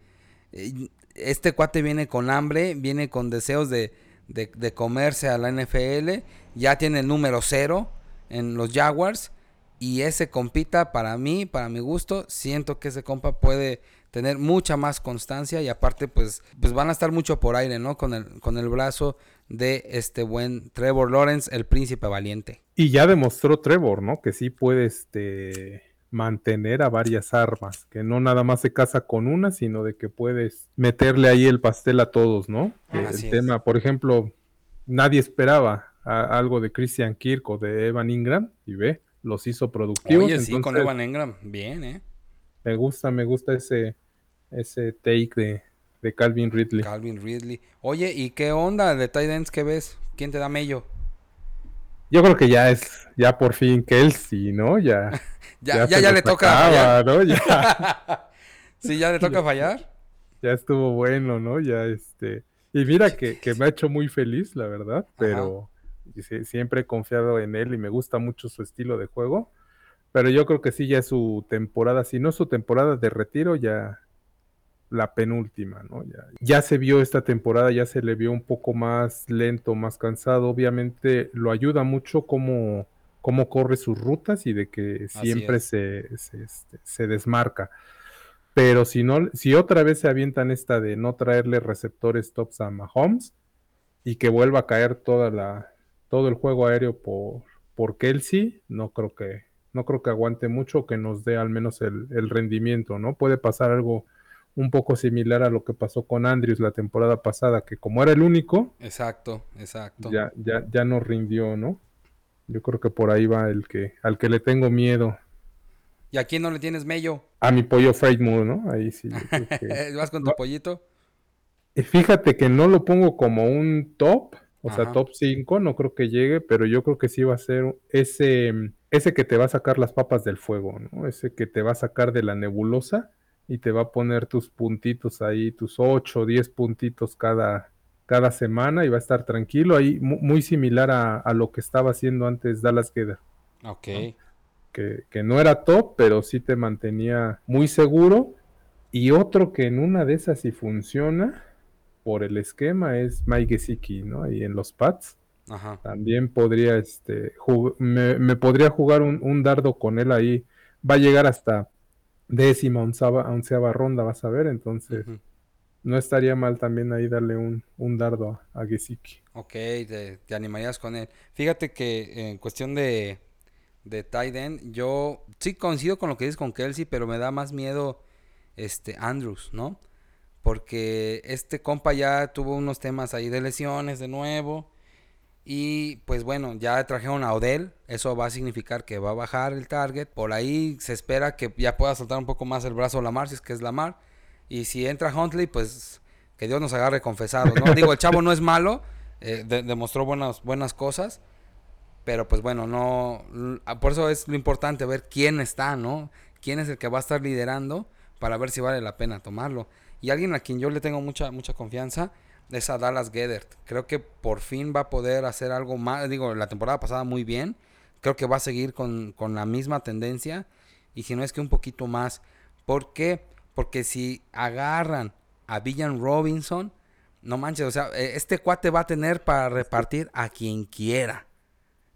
Este cuate viene con hambre, viene con deseos de, de, de comerse a la NFL, ya tiene el número 0 en los Jaguars y ese compita para mí, para mi gusto, siento que ese compa puede tener mucha más constancia y aparte pues, pues van a estar mucho por aire, ¿no? Con el, con el brazo de este buen Trevor Lawrence, el príncipe valiente. Y ya demostró Trevor, ¿no? Que sí puede este, mantener a varias armas, que no nada más se casa con una, sino de que puedes meterle ahí el pastel a todos, ¿no? el tema, por ejemplo, nadie esperaba algo de Christian Kirk o de Evan Ingram y ve, los hizo productivos. Oye, sí, con Evan Engram, bien, ¿eh? Me gusta, me gusta ese, ese take de, Calvin Ridley. Calvin Ridley. Oye, ¿y qué onda de tight que ves? ¿Quién te da mello? Yo creo que ya es, ya por fin Kelsey, ¿no? Ya, ya, ya, le toca fallar. ¿no? sí, ya le toca fallar. Ya estuvo bueno, ¿no? Ya este. Y mira que, que me ha hecho muy feliz, la verdad, pero siempre he confiado en él y me gusta mucho su estilo de juego. Pero yo creo que sí, ya es su temporada, si no es su temporada de retiro, ya la penúltima, ¿no? Ya, ya se vio esta temporada, ya se le vio un poco más lento, más cansado. Obviamente lo ayuda mucho cómo, cómo corre sus rutas y de que siempre se, se, este, se, desmarca. Pero si no, si otra vez se avientan esta de no traerle receptores tops a Mahomes y que vuelva a caer toda la, todo el juego aéreo por, por Kelsey, no creo que, no creo que aguante mucho, que nos dé al menos el, rendimiento, ¿no? Puede pasar algo un poco similar a lo que pasó con Andrews la temporada pasada, que como era el único, exacto, exacto, ya, ya, ya no rindió, ¿no? Yo creo que por ahí va el que, al que le tengo miedo. ¿Y a quién no le tienes mello? A mi pollo Mood, ¿no? Ahí sí. ¿Vas con tu pollito? Fíjate que no lo pongo como un top, o sea, top 5 no creo que llegue, pero yo creo que sí va a ser ese, ese que te va a sacar las papas del fuego, ¿no? Ese que te va a sacar de la nebulosa y te va a poner tus puntitos ahí, tus 8 o 10 puntitos cada, cada semana y va a estar tranquilo ahí, muy similar a, lo que estaba haciendo antes Dallas Gueder. Ok. Que, que no era top, pero sí te mantenía muy seguro. Y otro que en una de esas si funciona, por el esquema es Mike Gesicki, ¿no? Y en los pads. También podría, este, me, podría jugar un, dardo con él ahí. Va a llegar hasta décima, onceava, ronda, vas a ver. Entonces, no estaría mal también ahí darle un, dardo a, Gesicki. Ok, te, animarías con él. Fíjate que en cuestión de, de end, yo sí coincido con lo que dices con Kelsey, pero me da más miedo este Andrews, ¿no? porque este compa ya tuvo unos temas ahí de lesiones de nuevo. Y pues bueno, ya trajeron a Odell. Eso va a significar que va a bajar el target. Por ahí se espera que ya pueda soltar un poco más el brazo Lamar, si es que es Lamar. Y si entra Huntley, pues que Dios nos agarre confesados, ¿no? Digo, el chavo no es malo. Eh, demostró buenas, buenas cosas. Pero pues bueno, no. Por eso es lo importante ver quién está, ¿no? Quién es el que va a estar liderando para ver si vale la pena tomarlo. Y alguien a quien yo le tengo mucha, mucha confianza es a Dallas Gedert. Creo que por fin va a poder hacer algo más. Digo, la temporada pasada muy bien. Creo que va a seguir con, la misma tendencia. Y si no es que un poquito más. ¿Por qué? Porque si agarran a Villan Robinson, no manches, o sea, e, este cuate va a tener para repartir a quien quiera.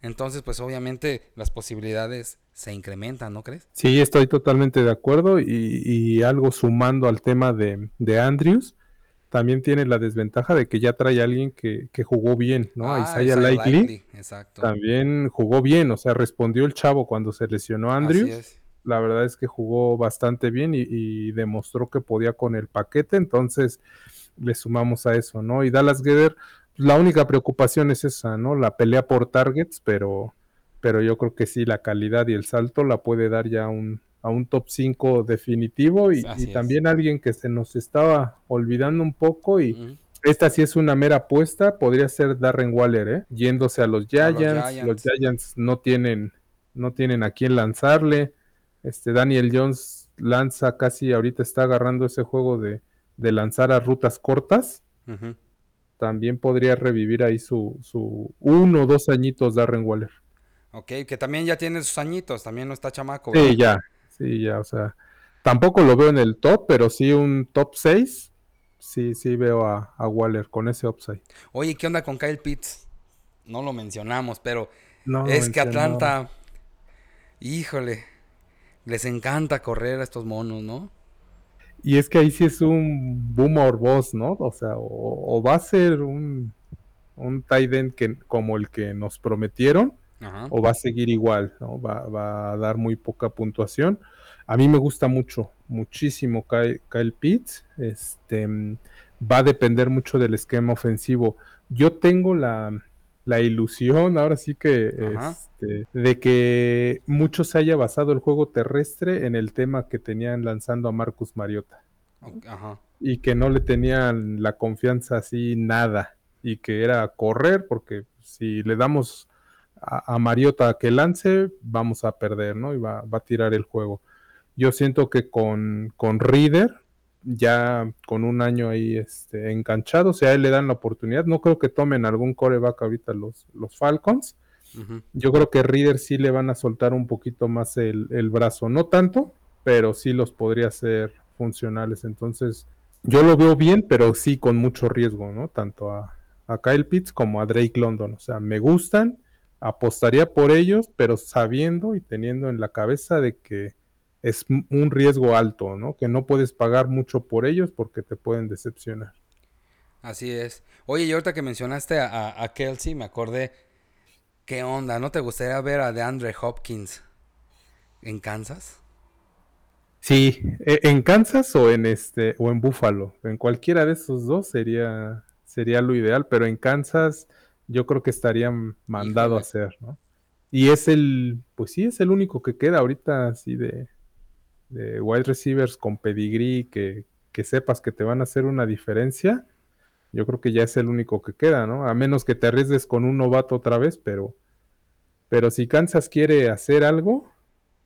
Entonces, pues obviamente las posibilidades se incrementa, ¿no crees? Sí, estoy totalmente de acuerdo y, algo sumando al tema de, Andrews, también tiene la desventaja de que ya trae a alguien que, jugó bien, ¿no? Ah, Isaiah, Likely, exacto. también jugó bien, o sea, respondió el chavo cuando se lesionó Andrews. La verdad es que jugó bastante bien y, demostró que podía con el paquete, entonces le sumamos a eso, ¿no? Y Dallas Geder, la única preocupación es esa, ¿no? La pelea por targets, pero pero yo creo que sí, la calidad y el salto la puede dar ya un, a un top 5 definitivo y, también alguien que se nos estaba olvidando un poco y esta sí es una mera apuesta, podría ser Darren Waller, ¿eh? yéndose a los Giants, los Giants, no tienen no tienen a quién lanzarle, este Daniel Jones lanza casi ahorita está agarrando ese juego de, de lanzar a rutas cortas, también podría revivir ahí su, su uno o dos añitos Darren Waller. Ok, que también ya tiene sus añitos, también no está chamaco. Sí, ya, sí, ya, o sea, tampoco lo veo en el top, pero sí un top 6, sí, sí veo a, Waller con ese upside. Oye, ¿qué onda con Kyle Pitts? No lo mencionamos, pero es que Atlanta, híjole, les encanta correr a estos monos, ¿no? Y es que ahí sí es un boomer boss, ¿no? O sea, o, va a ser un, un tight end que, como el que nos prometieron, o va a seguir igual, ¿no? Va, va, a dar muy poca puntuación. A mí me gusta mucho, muchísimo Kyle, Kyle Pitts. Este, va a depender mucho del esquema ofensivo. Yo tengo la, la ilusión, ahora sí que, este, de que mucho se haya basado el juego terrestre en el tema que tenían lanzando a Marcus Mariota. Y que no le tenían la confianza así nada. Y que era correr, porque si le damos a, Mariota que lance, vamos a perder, ¿no? Y va, va, a tirar el juego. Yo siento que con, con Reader ya con un año ahí este, enganchado, o sea, a él le dan la oportunidad. No creo que tomen algún coreback ahorita los, los Falcons. Yo creo que Reader sí le van a soltar un poquito más el, brazo, no tanto, pero sí los podría ser funcionales. Entonces, yo lo veo bien, pero sí con mucho riesgo, ¿no? Tanto a, a Kyle Pitts como a Drake London. O sea, me gustan, apostaría por ellos, pero sabiendo y teniendo en la cabeza de que es un riesgo alto, ¿no? Que no puedes pagar mucho por ellos porque te pueden decepcionar. Así es. Oye, y ahorita que mencionaste a, Kelsey, me acordé, ¿qué onda? ¿No te gustaría ver a DeAndre Hopkins en Kansas? Sí, e, en Kansas o en este o en Buffalo, en cualquiera de esos dos sería sería lo ideal, pero en Kansas yo creo que estarían mandado a hacer, ¿no? Y es el, pues sí, es el único que queda ahorita así de, de wide receivers con pedigree que, sepas que te van a hacer una diferencia, yo creo que ya es el único que queda, ¿no? A menos que te arriesgues con un novato otra vez, pero, pero si Kansas quiere hacer algo,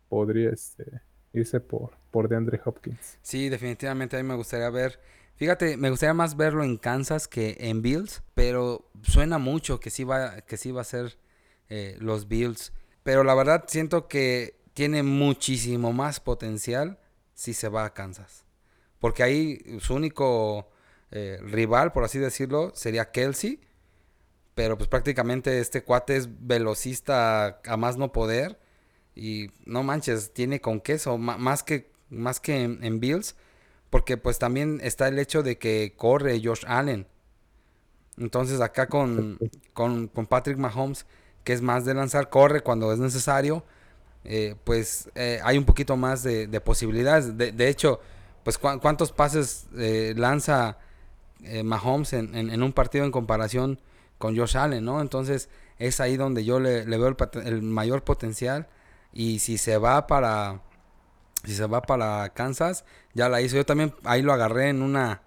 podría este, irse por, por DeAndre Hopkins. Sí, definitivamente a mí me gustaría ver. Fíjate, me gustaría más verlo en Kansas que en Bills, pero suena mucho que sí va, que sí va a ser eh, los Bills. Pero la verdad siento que tiene muchísimo más potencial si se va a Kansas. Porque ahí su único eh, rival, por así decirlo, sería Kelsey. Pero pues prácticamente este cuate es velocista a más no poder. Y no manches, tiene con queso, más que, más que en, Bills. Porque pues también está el hecho de que corre Josh Allen. Entonces acá con, con, con Patrick Mahomes, que es más de lanzar, corre cuando es necesario eh, pues eh, hay un poquito más de, posibilidades. De, hecho, pues cuántos pases eh, lanza Mahomes en, un partido en comparación con Josh Allen, ¿no? Entonces es ahí donde yo le, veo el, mayor potencial y si se va para si se va para Kansas ya la hizo. Yo también ahí lo agarré en una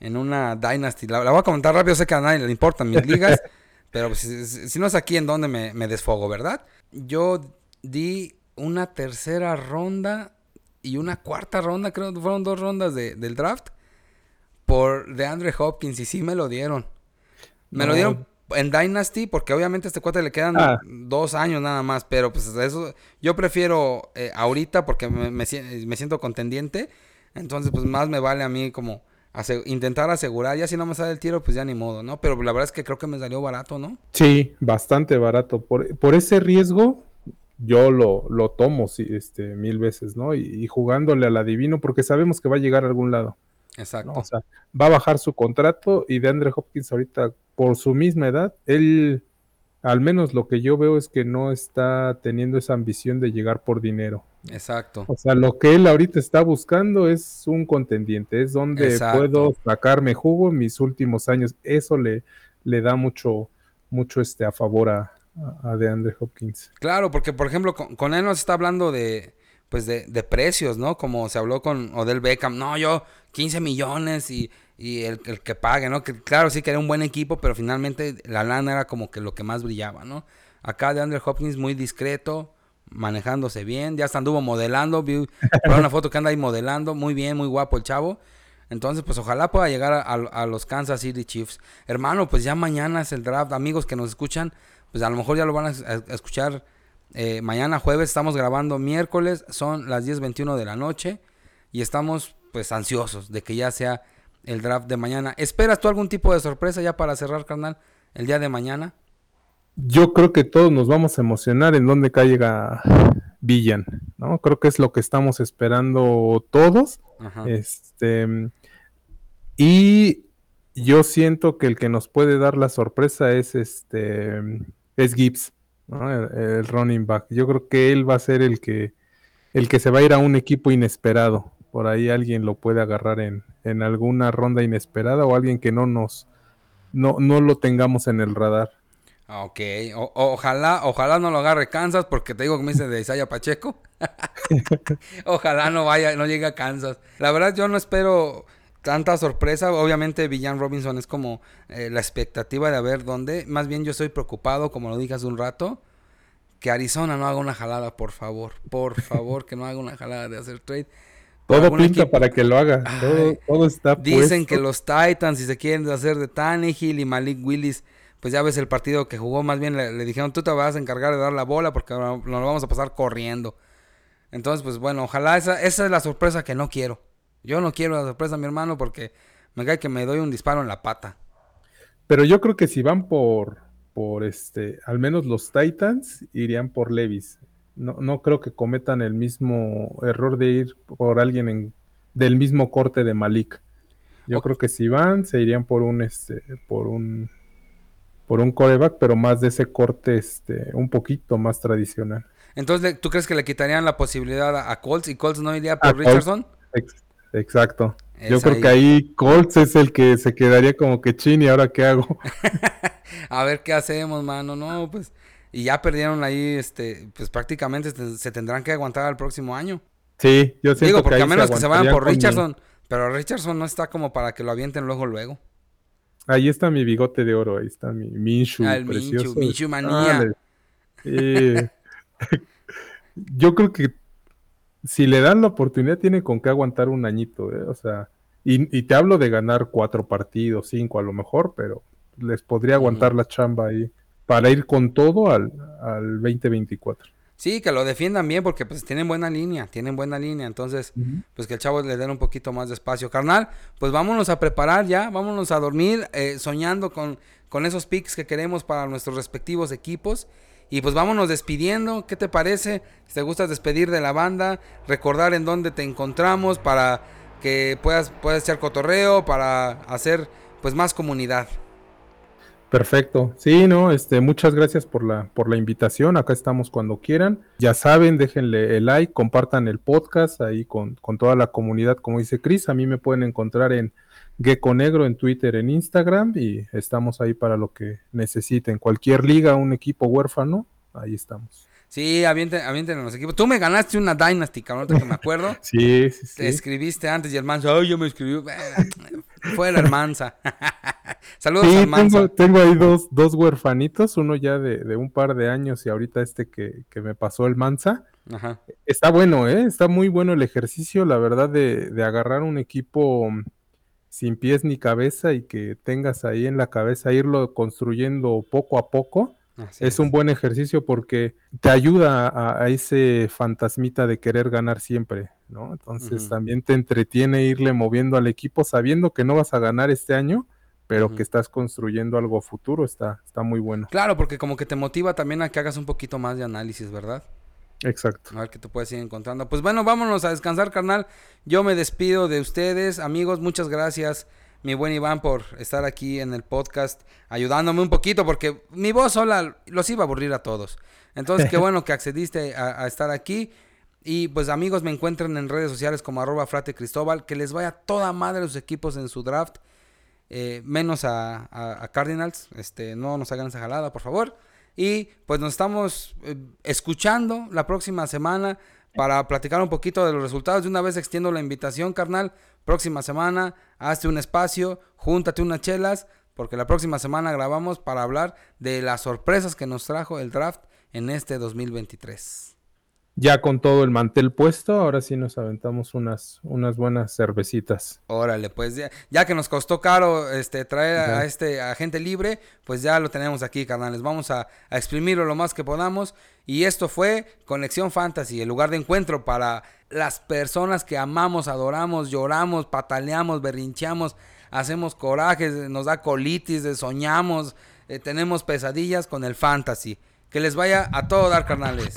en una Dynasty. La, voy a comentar rápido, sé que a nadie le importan mis ligas, pero si, no es aquí en donde me, me desfogo, ¿verdad? Yo di una tercera ronda y una cuarta ronda, creo que fueron dos rondas del draft, por DeAndre Hopkins y sí me lo dieron. Me lo dieron en Dynasty porque obviamente a este cuate le quedan ah. dos años nada más, pero pues eso yo prefiero eh, ahorita porque me, siento contendiente, entonces pues más me vale a mí como intentar asegurar, ya si no me sale el tiro pues ya ni modo, ¿no? Pero la verdad es que creo que me salió barato, ¿no? Sí, bastante barato. Por, por ese riesgo yo lo, lo tomo sí, este, mil veces, ¿no? Y, jugándole al adivino porque sabemos que va a llegar a algún lado. Exacto. O sea, va a bajar su contrato y de Andre Hopkins ahorita, por su misma edad, él, al menos lo que yo veo es que no está teniendo esa ambición de llegar por dinero. Exacto. O sea, lo que él ahorita está buscando es un contendiente, es donde puedo sacarme jugo en mis últimos años. Eso le, le da mucho, mucho este a favor a, a DeAndre Hopkins. Claro, porque por ejemplo, con, él nos está hablando de pues de, precios, ¿no? Como se habló con Odell Beckham, no, yo 15 millones y, el, que pague, ¿no? Que claro, sí que era un buen equipo, pero finalmente la lana era como que lo que más brillaba, ¿no? Acá de Andrew Hopkins muy discreto, manejándose bien, ya hasta anduvo modelando, vi una foto que anda ahí modelando, muy bien, muy guapo el chavo. Entonces, pues ojalá pueda llegar a, los Kansas City Chiefs. Hermano, pues ya mañana es el draft. Amigos que nos escuchan, pues a lo mejor ya lo van a, escuchar eh, mañana jueves. Estamos grabando miércoles, son las 10.21 de la noche. Y estamos pues ansiosos de que ya sea el draft de mañana. ¿Esperas tú algún tipo de sorpresa ya para cerrar, carnal, el día de mañana? Yo creo que todos nos vamos a emocionar en donde caiga Villan, ¿no? Creo que es lo que estamos esperando todos. Este y yo siento que el que nos puede dar la sorpresa es este es Gibbs, el, running back. Yo creo que él va a ser el que el que se va a ir a un equipo inesperado. Por ahí alguien lo puede agarrar en, en alguna ronda inesperada o alguien que no nos no, no lo tengamos en el radar. Ah, ok, ojalá, ojalá no lo agarre Kansas, porque te digo que me dice de Isaiah Pacheco. ojalá no vaya, no llegue a Kansas. La verdad, yo no espero tanta sorpresa. Obviamente Villan Robinson es como eh, la expectativa de ver dónde. Más bien yo estoy preocupado, como lo dije hace un rato, que Arizona no haga una jalada, por favor. Por favor, que no haga una jalada de hacer trade. Todo pinta para que lo haga. todo, está Dicen que los Titans, si se quieren hacer de Tannehill y Malik Willis, pues ya ves el partido que jugó, más bien le, dijeron, tú te vas a encargar de dar la bola porque nos lo vamos a pasar corriendo. Entonces, pues bueno, ojalá esa, esa es la sorpresa que no quiero. Yo no quiero la sorpresa, mi hermano, porque me cae que me doy un disparo en la pata. Pero yo creo que si van por, por este, al menos los Titans, irían por Levis. No, no creo que cometan el mismo error de ir por alguien en, del mismo corte de Malik. Yo creo que si van, se irían por un este, por un por un coreback, pero más de ese corte este, un poquito más tradicional. Entonces, ¿tú crees que le quitarían la posibilidad a, Colts y Colts no iría por Richardson? Exacto. Yo creo que ahí Colts es el que se quedaría como que chin y ahora qué hago. a ver qué hacemos, mano. No, pues y ya perdieron ahí, este, pues prácticamente se tendrán que aguantar al próximo año. Sí, yo siento Digo, porque a menos que se vayan por Richardson, pero Richardson no está como para que lo avienten luego, luego. Ahí está mi bigote de oro, ahí está mi Minshu ah, precioso. Minshu, manía. yo creo que si le dan la oportunidad tiene con qué aguantar un añito, ¿eh? o sea, y, te hablo de ganar cuatro partidos, cinco a lo mejor, pero les podría aguantar la chamba ahí para ir con todo al, al 2024. Sí, que lo defiendan bien porque pues tienen buena línea, tienen buena línea, entonces pues que el chavo le den un poquito más de espacio. Carnal, pues vámonos a preparar ya, vámonos a dormir eh, soñando con, con esos picks que queremos para nuestros respectivos equipos. Y pues vámonos despidiendo, ¿qué te parece? Si te gusta despedir de la banda, recordar en dónde te encontramos para que puedas, puedas echar cotorreo, para hacer pues más comunidad. Perfecto. Sí, no, este, muchas gracias por la, por la invitación. Acá estamos cuando quieran. Ya saben, déjenle el like, compartan el podcast ahí con, con toda la comunidad, como dice Chris. A mí me pueden encontrar en Gecko Negro en Twitter, en Instagram, y estamos ahí para lo que necesiten. Cualquier liga, un equipo huérfano, ahí estamos. Sí, avienten, avienten en los equipos. Tú me ganaste una Dynasty, cabrón, que me acuerdo. sí, sí, sí. Te escribiste antes y el Mansa, ay, yo me escribí. Fue el Mansa. Saludos sí, Mansa. Tengo, ahí dos, dos huerfanitos, uno ya de, un par de años y ahorita este que, me pasó el Mansa. Ajá. Está bueno, ¿eh? Está muy bueno el ejercicio, la verdad, de, de agarrar un equipo sin pies ni cabeza y que tengas ahí en la cabeza irlo construyendo poco a poco es, un buen ejercicio porque te ayuda a, ese fantasmita de querer ganar siempre, ¿no? Entonces también te entretiene irle moviendo al equipo sabiendo que no vas a ganar este año, pero que estás construyendo algo futuro, está, está muy bueno. Claro, porque como que te motiva también a que hagas un poquito más de análisis, ¿verdad? Exacto. A ver qué te puedes ir encontrando. Pues bueno, vámonos a descansar, carnal. Yo me despido de ustedes, amigos. Muchas gracias mi buen Iván, por estar aquí en el podcast, ayudándome un poquito, porque mi voz sola los iba a aburrir a todos. Entonces, qué bueno que accediste a, estar aquí. Y pues amigos, me encuentran en redes sociales como arroba frate cristóbal, que les vaya toda madre los equipos en su draft, eh, menos a, Cardinals, este, no nos hagan esa jalada, por favor. Y pues nos estamos eh, escuchando la próxima semana para platicar un poquito de los resultados. De una vez extiendo la invitación, carnal. Próxima semana, hazte un espacio, júntate unas chelas, porque la próxima semana grabamos para hablar de las sorpresas que nos trajo el draft en este 2023. Ya con todo el mantel puesto, ahora sí nos aventamos unas, unas buenas cervecitas. Órale, pues ya, ya que nos costó caro este, traer a, este agente libre, pues ya lo tenemos aquí, carnales. Vamos a, a, exprimirlo lo más que podamos. Y esto fue Conexión Fantasy, el lugar de encuentro para las personas que amamos, adoramos, lloramos, pataleamos, berrincheamos, hacemos corajes, nos da colitis, soñamos, eh, tenemos pesadillas con el fantasy. Que les vaya a todo dar, carnales.